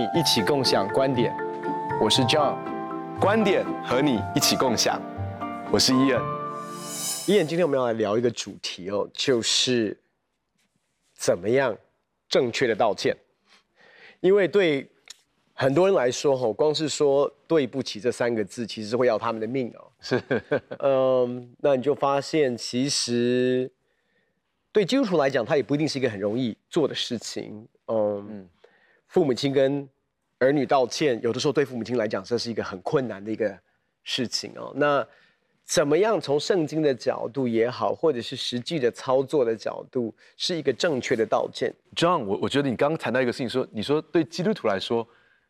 你一起共享观点，我是 John，观点和你一起共享，我是 Ian。Ian，今天我们要来聊一个主题哦，就是怎么样正确的道歉。因为对很多人来说，吼，光是说对不起这三个字，其实是会要他们的命哦。是，嗯，那你就发现，其实对基督徒来讲，他也不一定是一个很容易做的事情。嗯。嗯父母亲跟儿女道歉，有的时候对父母亲来讲，这是一个很困难的一个事情哦。那怎么样从圣经的角度也好，或者是实际的操作的角度，是一个正确的道歉？John，我我觉得你刚刚谈到一个事情说，你说对基督徒来说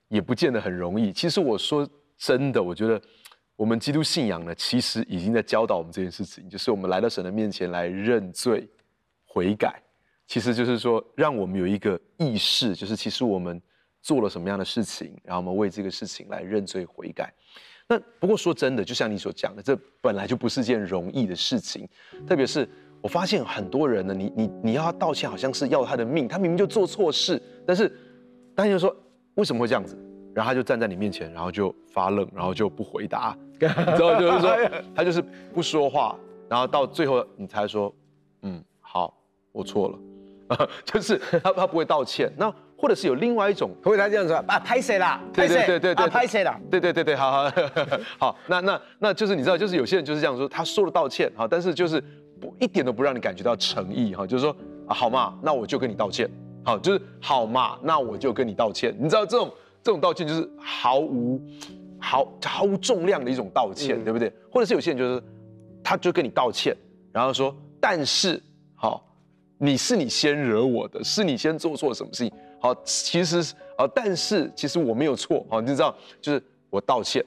也不见得很容易。其实我说真的，我觉得我们基督信仰呢，其实已经在教导我们这件事情，就是我们来到神的面前来认罪悔改。其实就是说，让我们有一个意识，就是其实我们做了什么样的事情，然后我们为这个事情来认罪悔改。那不过说真的，就像你所讲的，这本来就不是件容易的事情。特别是我发现很多人呢，你你你要他道歉，好像是要他的命。他明明就做错事，但是当你就说为什么会这样子，然后他就站在你面前，然后就发愣，然后就不回答，然后就是说 他就是不说话，然后到最后你才说，嗯，好，我错了。就是他他不会道歉，那或者是有另外一种，会他这样说啊，拍谁啦？对对对对对，拍谁啦？对对对对，好好 好，那那那就是你知道，就是有些人就是这样说，他说了道歉哈，但是就是不一点都不让你感觉到诚意哈，就是说啊好嘛，那我就跟你道歉，好就是好嘛，那我就跟你道歉，你知道这种这种道歉就是毫无毫毫无重量的一种道歉，嗯、对不对？或者是有些人就是他就跟你道歉，然后说但是好。你是你先惹我的，是你先做错什么事情？好，其实啊，但是其实我没有错，好，你知道，就是我道歉，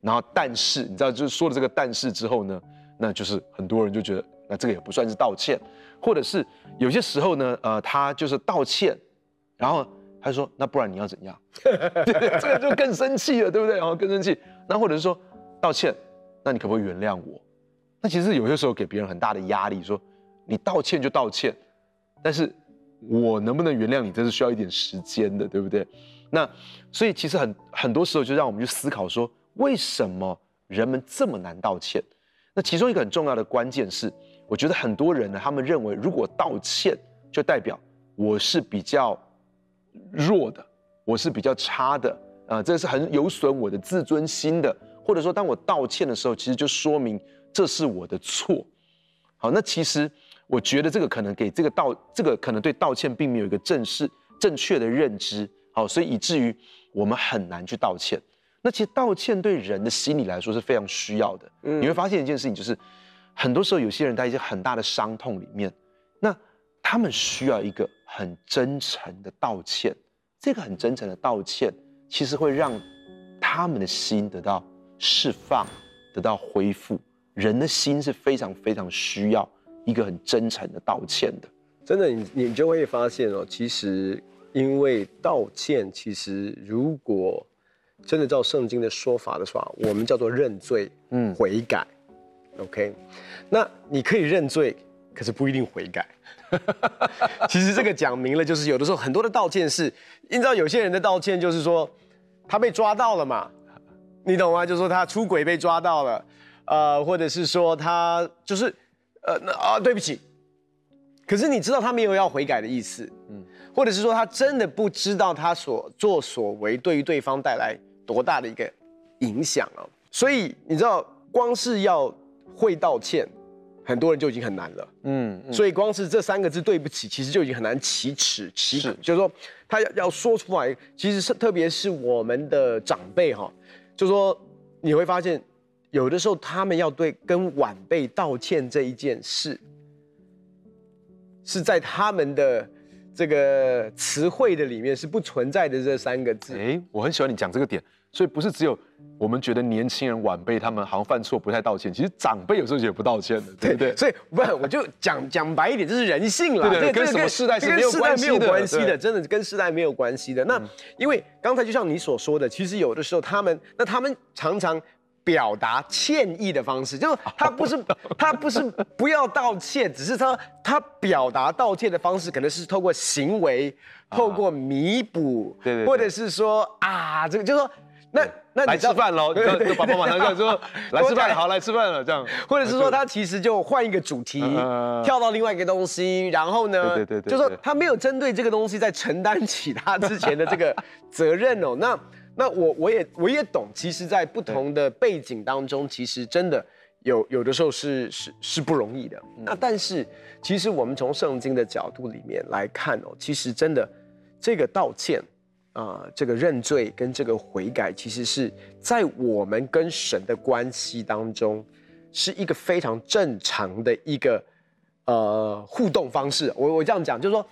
然后但是你知道，就是说了这个但是之后呢，那就是很多人就觉得，那这个也不算是道歉，或者是有些时候呢，呃，他就是道歉，然后他说，那不然你要怎样？这个就更生气了，对不对？然后更生气，那或者是说道歉，那你可不可以原谅我？那其实有些时候给别人很大的压力，说你道歉就道歉。但是，我能不能原谅你，这是需要一点时间的，对不对？那所以其实很很多时候就让我们去思考说，为什么人们这么难道歉？那其中一个很重要的关键是，我觉得很多人呢，他们认为如果道歉就代表我是比较弱的，我是比较差的，啊、这是很有损我的自尊心的，或者说当我道歉的时候，其实就说明这是我的错。好，那其实。我觉得这个可能给这个道，这个可能对道歉并没有一个正式、正确的认知，好，所以以至于我们很难去道歉。那其实道歉对人的心理来说是非常需要的。嗯，你会发现一件事情，就是很多时候有些人在一些很大的伤痛里面，那他们需要一个很真诚的道歉。这个很真诚的道歉，其实会让他们的心得到释放，得到恢复。人的心是非常非常需要。一个很真诚的道歉的，真的，你你就会发现哦，其实因为道歉，其实如果真的照圣经的说法的话，我们叫做认罪，嗯，悔改，OK，那你可以认罪，可是不一定悔改。其实这个讲明了，就是有的时候很多的道歉是，你知道有些人的道歉就是说他被抓到了嘛，你懂吗？就是说他出轨被抓到了，呃，或者是说他就是。呃，那啊，对不起。可是你知道他没有要悔改的意思，嗯，或者是说他真的不知道他所作所为对于对方带来多大的一个影响啊。所以你知道，光是要会道歉，很多人就已经很难了，嗯。嗯，所以光是这三个字“对不起”，其实就已经很难启齿启齿，就是说他要要说出来，其实是特别是我们的长辈哈，就是说你会发现。有的时候，他们要对跟晚辈道歉这一件事，是在他们的这个词汇的里面是不存在的这三个字。哎，我很喜欢你讲这个点，所以不是只有我们觉得年轻人晚辈他们好像犯错不太道歉，其实长辈有时候也不道歉的，对不对？所以不，我就讲讲白一点，这是人性啦，对对，跟什么世代是没有关系的，真的跟世代没有关系的。那因为刚才就像你所说的，其实有的时候他们，那他们常常。表达歉意的方式，就是他不是他不是不要道歉，只是他他表达道歉的方式可能是透过行为，透过弥补，对对，或者是说啊，这个就是说。那那来吃饭喽，就爸爸马上就说 来吃饭，好来吃饭了这样，或者是说他其实就换一个主题，跳到另外一个东西，然后呢，对对对，就说他没有针对这个东西在承担起他之前的这个责任哦。那那我我也我也懂，其实，在不同的背景当中，其实真的有有的时候是是是不容易的。那但是其实我们从圣经的角度里面来看哦，其实真的这个道歉。啊、呃，这个认罪跟这个悔改，其实是在我们跟神的关系当中，是一个非常正常的一个呃互动方式。我我这样讲，就是说，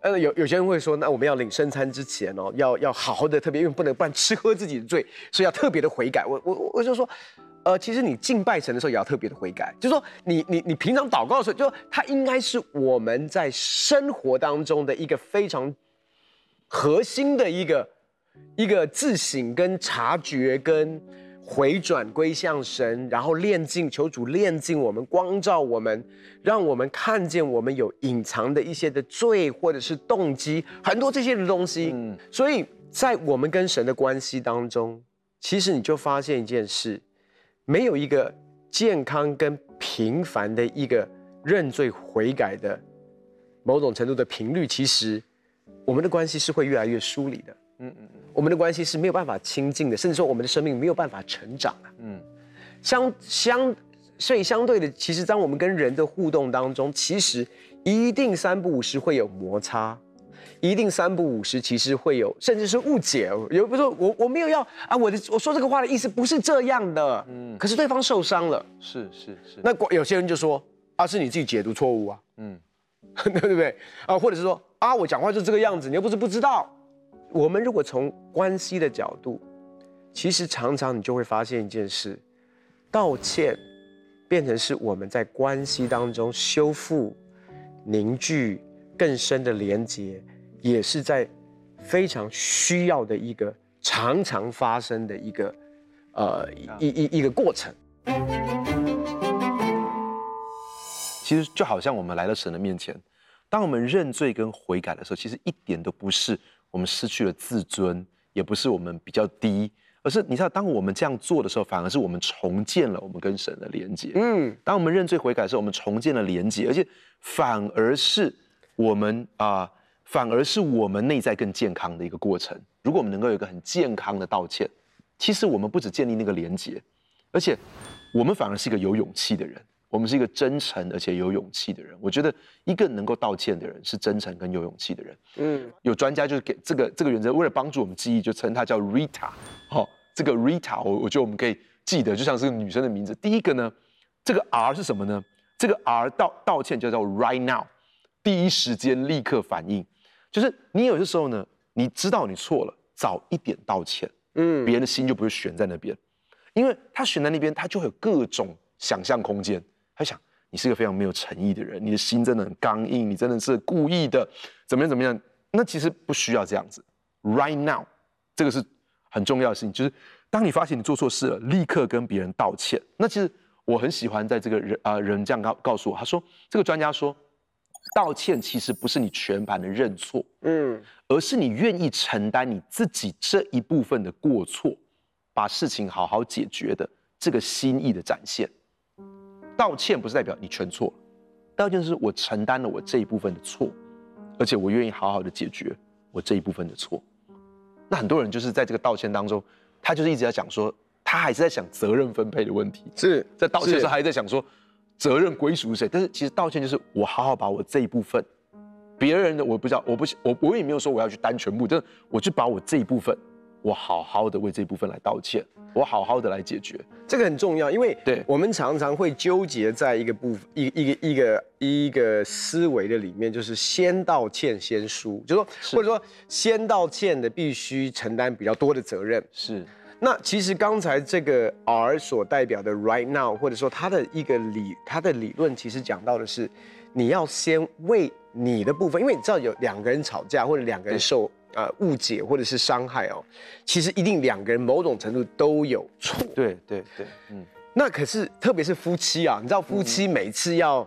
呃，有有些人会说，那我们要领圣餐之前哦，要要好好的特别，因为不能不然吃喝自己的罪，所以要特别的悔改。我我我就说，呃，其实你敬拜神的时候也要特别的悔改，就是说你你你平常祷告的时候，就说它应该是我们在生活当中的一个非常。核心的一个一个自省跟察觉跟回转归向神，然后炼净，求主炼净我们，光照我们，让我们看见我们有隐藏的一些的罪或者是动机，很多这些的东西。嗯，所以在我们跟神的关系当中，其实你就发现一件事，没有一个健康跟平凡的一个认罪悔改的某种程度的频率，其实。我们的关系是会越来越疏离的，嗯嗯嗯，我们的关系是没有办法亲近的，甚至说我们的生命没有办法成长啊，嗯，相相，所以相对的，其实当我们跟人的互动当中，其实一定三不五时会有摩擦，一定三不五时其实会有，甚至是误解，有比如说我我没有要啊，我的我说这个话的意思不是这样的，嗯，可是对方受伤了，是是是，那有些人就说啊，是你自己解读错误啊，嗯，对不对？啊，或者是说。啊，我讲话就是这个样子，你又不是不知道。我们如果从关系的角度，其实常常你就会发现一件事：道歉变成是我们在关系当中修复、凝聚更深的连结，也是在非常需要的一个常常发生的一个呃一一一个过程。其实就好像我们来到神的面前。当我们认罪跟悔改的时候，其实一点都不是我们失去了自尊，也不是我们比较低，而是你知道，当我们这样做的时候，反而是我们重建了我们跟神的连接。嗯，当我们认罪悔改的时候，我们重建了连接，而且反而是我们啊、呃，反而是我们内在更健康的一个过程。如果我们能够有一个很健康的道歉，其实我们不只建立那个连接，而且我们反而是一个有勇气的人。我们是一个真诚而且有勇气的人。我觉得一个能够道歉的人是真诚跟有勇气的人。嗯，有专家就是给这个这个原则，为了帮助我们记忆，就称他叫 Rita。好，这个 Rita，我我觉得我们可以记得，就像是个女生的名字。第一个呢，这个 R 是什么呢？这个 R 道道歉就叫 Right Now，第一时间立刻反应。就是你有些时候呢，你知道你错了，早一点道歉，嗯，别人的心就不会悬在那边，因为他悬在那边，他就会有各种想象空间。他想，你是个非常没有诚意的人，你的心真的很刚硬，你真的是故意的，怎么样怎么样？那其实不需要这样子。Right now，这个是很重要的事情，就是当你发现你做错事了，立刻跟别人道歉。那其实我很喜欢在这个人啊、呃、人这样告告诉我，他说这个专家说，道歉其实不是你全盘的认错，嗯，而是你愿意承担你自己这一部分的过错，把事情好好解决的这个心意的展现。道歉不是代表你全错，道歉是我承担了我这一部分的错，而且我愿意好好的解决我这一部分的错。那很多人就是在这个道歉当中，他就是一直在讲说，他还是在想责任分配的问题，是在道歉的时候还在想说责任归属谁。但是其实道歉就是我好好把我这一部分，别人的我不知道，我不我我也没有说我要去担全部，但是我就把我这一部分。我好好的为这部分来道歉，我好好的来解决，这个很重要，因为对。我们常常会纠结在一个部分，一个一个一个一个思维的里面，就是先道歉先输，就说是。或者说先道歉的必须承担比较多的责任。是，那其实刚才这个 R 所代表的 Right Now，或者说他的一个理，他的理论其实讲到的是，你要先为你的部分，因为你知道有两个人吵架或者两个人受。呃误解或者是伤害哦，其实一定两个人某种程度都有错。对对对，嗯。那可是特别是夫妻啊，你知道夫妻每次要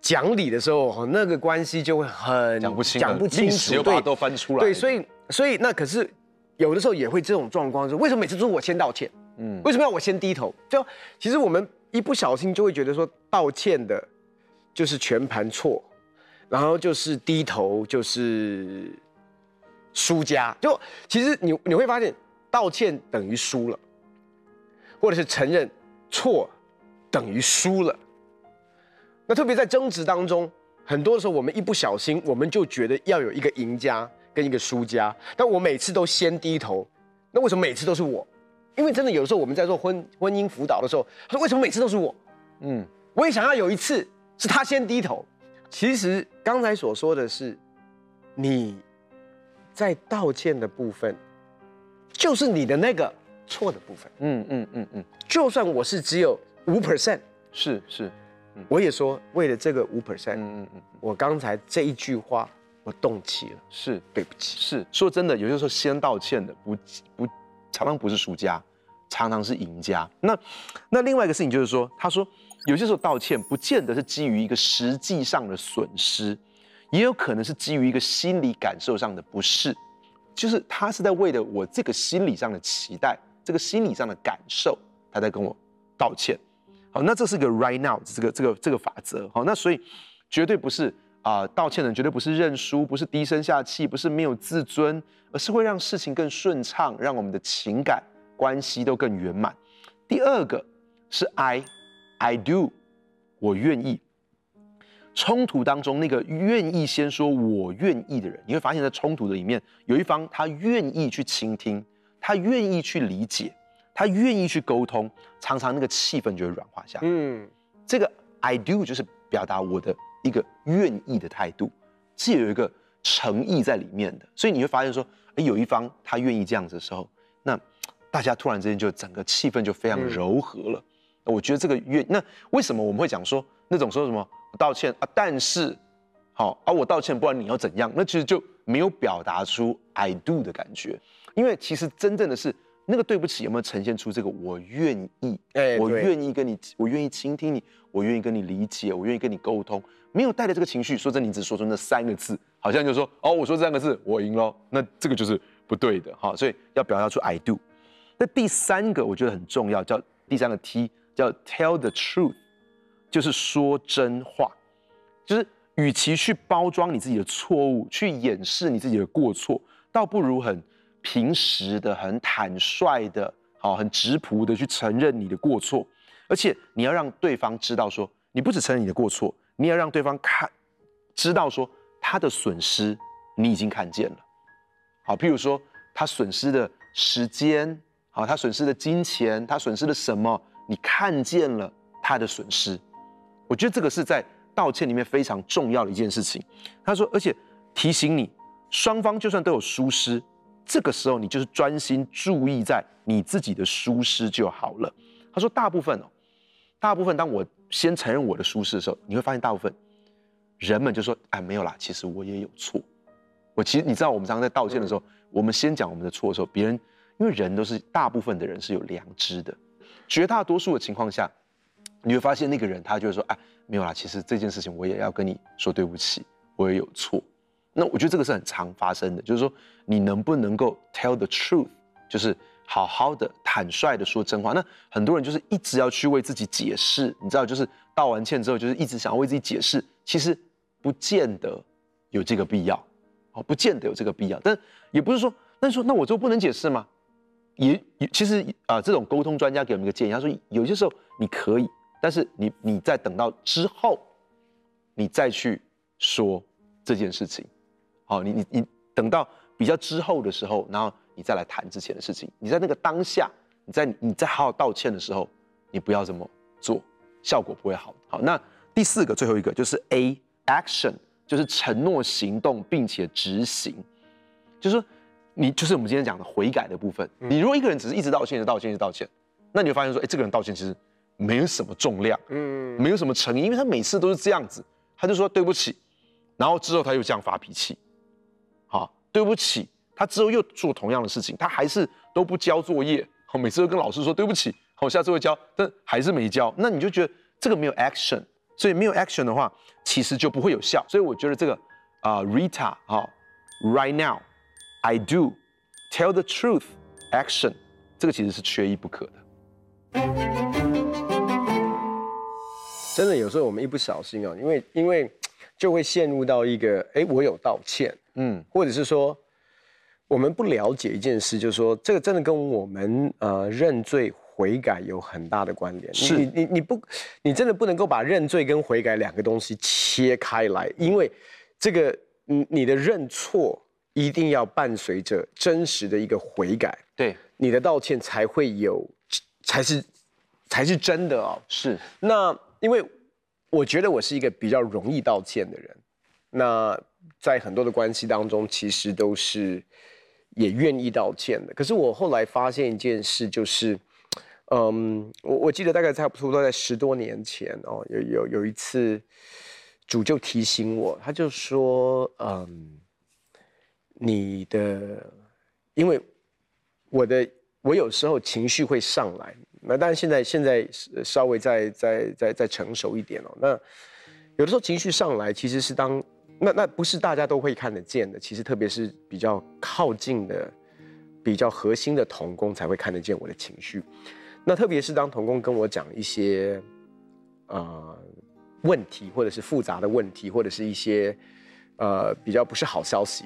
讲理的时候，那个关系就会很讲不清，讲不清楚，对，都翻出来。对，所以所以那可是有的时候也会这种状况，是为什么每次都是我先道歉？嗯，为什么要我先低头？就其实我们一不小心就会觉得说道歉的，就是全盘错，然后就是低头就是输家。就其实你你会发现，道歉等于输了，或者是承认。错等于输了。那特别在争执当中，很多时候我们一不小心，我们就觉得要有一个赢家跟一个输家。但我每次都先低头，那为什么每次都是我？因为真的有时候我们在做婚婚姻辅导的时候，他说为什么每次都是我？嗯，我也想要有一次是他先低头。其实刚才所说的是，你在道歉的部分，就是你的那个。错的部分，嗯嗯嗯嗯，就算我是只有五 percent，是是，我也说为了这个五 percent，嗯嗯嗯，我刚才这一句话我动气了，是。对不起，是。说真的，有些时候先道歉的不不常常不是输家，常常是赢家。那那另外一个事情就是说，他说有些时候道歉不见得是基于一个实际上的损失，也有可能是基于一个心理感受上的不适，就是他是在为了我这个心理上的期待。这个心理上的感受，他在跟我道歉。好，那这是个 right now 这个这个这个法则。好，那所以绝对不是啊、道歉的绝对不是认输，不是低声下气，不是没有自尊，而是会让事情更顺畅，让我们的情感关系都更圆满。第二个是 I I do，我愿意。冲突当中那个愿意先说我愿意的人，你会发现在冲突的里面有一方他愿意去倾听。他愿意去理解，他愿意去沟通，常常那个气氛就会软化下来。嗯，这个 I do 就是表达我的一个愿意的态度，是有一个诚意在里面的。所以你会发现说，哎，有一方他愿意这样子的时候，那大家突然之间就整个气氛就非常柔和了。嗯，我觉得这个愿，那为什么我们会讲说那种说什么道歉啊？但是好啊，我道歉，不然你要怎样？那其实就没有表达出 I do 的感觉。因为其实真正的是那个对不起有没有呈现出这个我愿意，哎，我愿意跟你，我愿意倾听你，我愿意跟你理解，我愿意跟你沟通，没有带着这个情绪，说真的，你只说出那三个字，好像就说哦，我说这三个字我赢了，那这个就是不对的哈，所以要表达出 I do。那第三个我觉得很重要，叫第三个 T，叫 Tell the truth，就是说真话，就是与其去包装你自己的错误，去掩饰你自己的过错，倒不如很。平时的很坦率的，好，很直朴的去承认你的过错，而且你要让对方知道说，你不只承认你的过错，你要让对方看，知道说他的损失你已经看见了，好，譬如说他损失的时间，好，他损失的金钱，他损失的什么，你看见了他的损失，我觉得这个是在道歉里面非常重要的一件事情。他说，而且提醒你，双方就算都有疏失。这个时候，你就是专心注意在你自己的疏失就好了。他说，大部分哦，大部分当我先承认我的疏失的时候，你会发现大部分人们就说：“哎，没有啦，其实我也有错。”我其实你知道，我们常常在道歉的时候，我们先讲我们的错的时候，别人因为人都是大部分的人是有良知的，绝大多数的情况下，你会发现那个人他就会说：“哎，没有啦，其实这件事情我也要跟你说对不起，我也有错。”那我觉得这个是很常发生的，就是说你能不能够 tell the truth，就是好好的坦率的说真话。那很多人就是一直要去为自己解释，你知道，就是道完歉之后，就是一直想要为自己解释，其实不见得有这个必要，哦，不见得有这个必要。但也不是说，那说那我就不能解释吗？也也其实啊、这种沟通专家给我们一个建议，他说有些时候你可以，但是你你再等到之后，你再去说这件事情。好，你你你等到比较之后的时候，然后你再来谈之前的事情。你在那个当下，你在你在好好道歉的时候，你不要这么做，效果不会好。好，那第四个最后一个就是 A action，就是承诺行动并且执行，就是说你就是我们今天讲的悔改的部分。你如果一个人只是一直道歉，一直道歉，一直道歉，那你会发现说，哎，这个人道歉其实没有什么重量，嗯，没有什么诚意，因为他每次都是这样子，他就说对不起，然后之后他又这样发脾气。好，对不起，他之后又做同样的事情，他还是都不交作业，好，每次都跟老师说对不起，我，下次会交，但还是没交，那你就觉得这个没有 action，所以没有 action 的话，其实就不会有效。所以我觉得这个啊、呃、，Rita 好，right now I do tell the truth action，这个其实是缺一不可的。真的有时候我们一不小心哦，因为因为就会陷入到一个，哎，我有道歉，嗯，或者是说我们不了解一件事，就是说这个真的跟我们呃认罪悔改有很大的关联。是，你你你不，你真的不能够把认罪跟悔改两个东西切开来，因为这个你你的认错一定要伴随着真实的一个悔改，对，你的道歉才会有，才是才是真的哦。是，那。因为我觉得我是一个比较容易道歉的人，那在很多的关系当中，其实都是也愿意道歉的。可是我后来发现一件事，就是，嗯，我我记得大概差不多在十多年前哦，有有有一次，主就提醒我，他就说，嗯，你的，因为我的我有时候情绪会上来。那但是现在现在稍微再再再再成熟一点哦。那有的时候情绪上来，其实是当那那不是大家都会看得见的。其实特别是比较靠近的、比较核心的童工才会看得见我的情绪。那特别是当童工跟我讲一些呃问题，或者是复杂的问题，或者是一些呃比较不是好消息，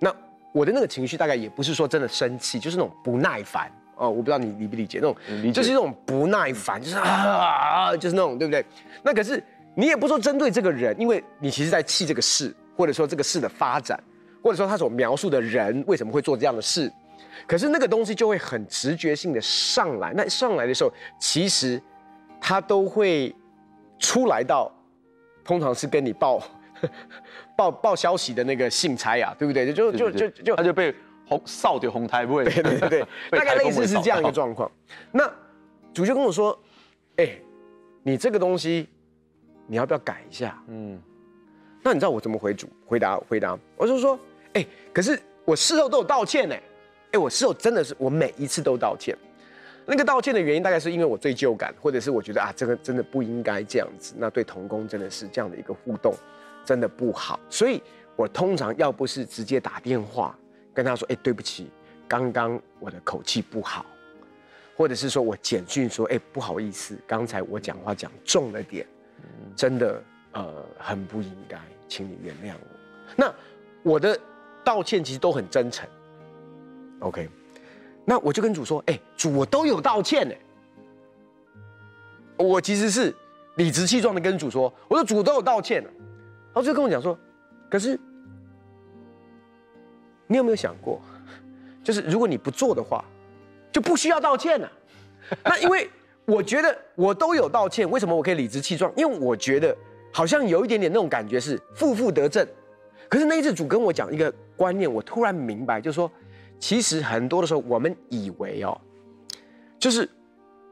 那我的那个情绪大概也不是说真的生气，就是那种不耐烦。哦，我不知道你理不理解那种，就是那种不耐烦，就是啊，就是那种，对不对？那可是你也不说针对这个人，因为你其实在气这个事，或者说这个事的发展，或者说他所描述的人为什么会做这样的事，可是那个东西就会很直觉性的上来。那上来的时候，其实他都会出来到，通常是跟你报 报报消息的那个信差呀，对不对？就就就就就他就被。红扫掉红台不会，对对对，大概类似是这样一个状况。那主角跟我说：“哎、欸，你这个东西你要不要改一下？”嗯，那你知道我怎么回主回答回答？我就说：“哎、欸，可是我事后都有道歉呢。哎，我事后真的是我每一次都道歉。那个道歉的原因大概是因为我罪疚感，或者是我觉得啊，这个真的不应该这样子。那对童工真的是这样的一个互动，真的不好。所以我通常要不是直接打电话。”跟他说：“哎，对不起，刚刚我的口气不好，或者是说我简讯说：哎，不好意思，刚才我讲话讲重了点，真的呃很不应该，请你原谅我。那我的道歉其实都很真诚。OK，那我就跟主说：哎，主，我都有道歉呢。我其实是理直气壮的跟主说：我说主都有道歉了。然后就跟我讲说：可是。”你有没有想过，就是如果你不做的话，就不需要道歉了。那因为我觉得我都有道歉，为什么我可以理直气壮？因为我觉得好像有一点点那种感觉是负负得正。可是那一次主跟我讲一个观念，我突然明白，就是说，其实很多的时候我们以为哦，就是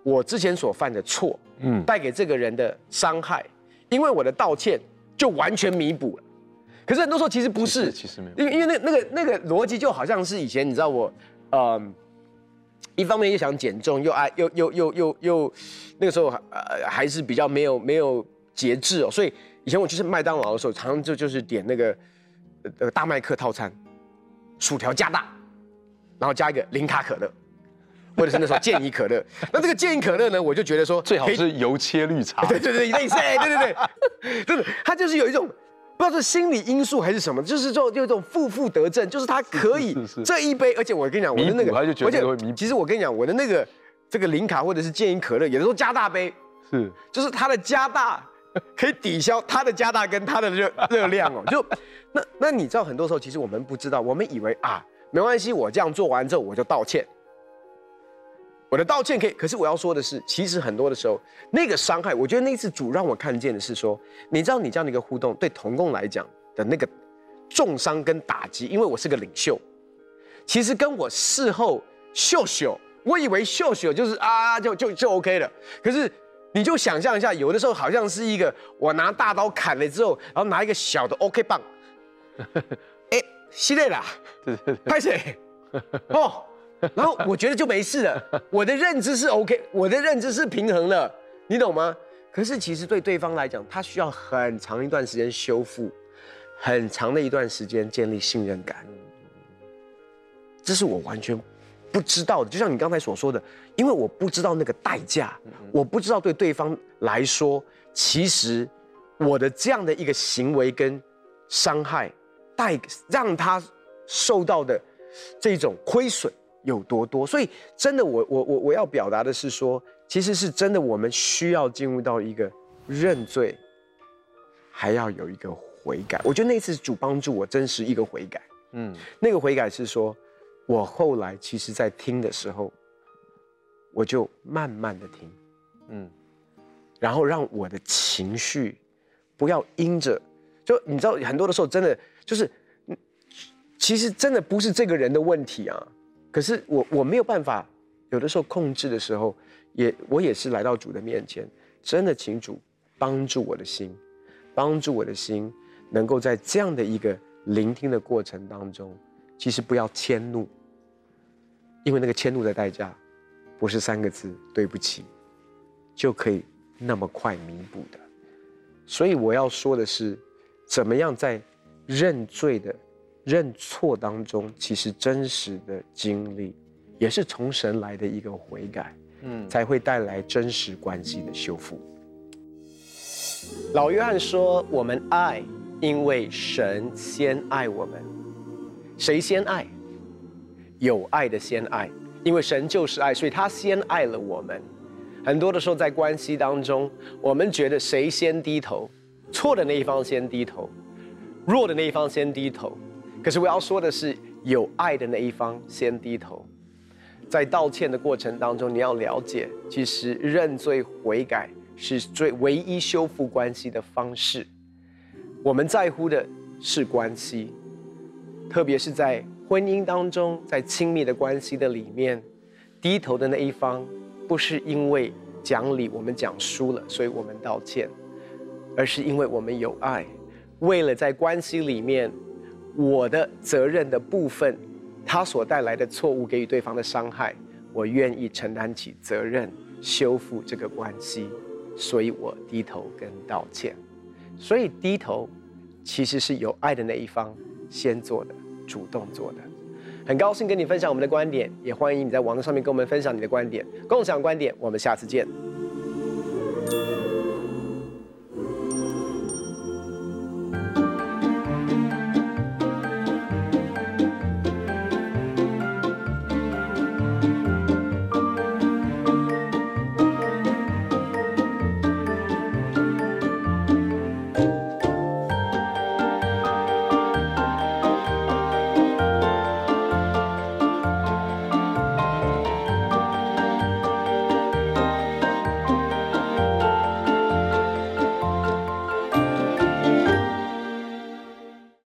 我之前所犯的错，嗯，带给这个人的伤害，因为我的道歉就完全弥补了。可是很多时候其实不是，其实没有，因为因为那那个那个逻辑就好像是以前你知道我，嗯，一方面又想减重，又爱又又又又又那个时候呃还是比较没有没有节制哦，所以以前我去吃麦当劳的时候，常常就就是点那个呃大麦克套餐，薯条加大，然后加一个零卡可乐，或者是那时候健怡可乐。那这个健怡可乐呢，我就觉得说最好是油切绿茶，对对对，类似，对对对，真的，它就是有一种。不知道是心理因素还是什么，就是说就这种负负得正，就是他可以这一杯，而且我跟你讲，我的那个，而且其实我跟你讲，我的那个这个零卡或者是健怡可乐，也都加大杯，是，就是它的加大可以抵消它的加大跟它的热热量哦。就那那你知道，很多时候其实我们不知道，我们以为啊没关系，我这样做完之后我就道歉。我的道歉可以，可是我要说的是，其实很多的时候，那个伤害，我觉得那次主让我看见的是说，你知道你这样的一个互动，对童工来讲的那个重伤跟打击，因为我是个领袖，其实跟我事后秀秀，我以为秀秀就是啊，就就就 OK 了，可是你就想象一下，有的时候好像是一个我拿大刀砍了之后，然后拿一个小的 OK 棒，哎，系列啦，拍谁？哦，然后我觉得就没事了，我的认知是 OK，我的认知是平衡了，你懂吗？可是其实对对方来讲，他需要很长一段时间修复，很长的一段时间建立信任感，这是我完全不知道的。就像你刚才所说的，因为我不知道那个代价，我不知道对对方来说，其实我的这样的一个行为跟伤害，带让他受到的这种亏损有多多。所以真的我，我我我我要表达的是说。其实是真的，我们需要进入到一个认罪，还要有一个悔改。我觉得那次主帮助我真是一个悔改。嗯，那个悔改是说，我后来其实在听的时候，我就慢慢的听，嗯，然后让我的情绪不要因着，就你知道很多的时候真的就是，其实真的不是这个人的问题啊，可是我我没有办法，有的时候控制的时候。也，我也是来到主的面前，真的请主帮助我的心，帮助我的心，能够在这样的一个聆听的过程当中，其实不要迁怒，因为那个迁怒的代价，不是三个字“对不起”，就可以那么快弥补的。所以我要说的是，怎么样在认罪的认错当中，其实真实的经历，也是从神来的一个悔改。嗯，才会带来真实关系的修复。老约翰说：“我们爱，因为神先爱我们。谁先爱？有爱的先爱，因为神就是爱，所以他先爱了我们。很多的时候，在关系当中，我们觉得谁先低头，错的那一方先低头，弱的那一方先低头。可是我要说的是，有爱的那一方先低头。”在道歉的过程当中，你要了解，其实认罪悔改是最唯一修复关系的方式。我们在乎的是关系，特别是在婚姻当中，在亲密的关系的里面，低头的那一方，不是因为讲理我们讲输了，所以我们道歉，而是因为我们有爱，为了在关系里面，我的责任的部分。他所带来的错误给予对方的伤害，我愿意承担起责任，修复这个关系，所以我低头跟道歉。所以低头，其实是有爱的那一方先做的，主动做的。很高兴跟你分享我们的观点，也欢迎你在网络上面跟我们分享你的观点，共享观点。我们下次见。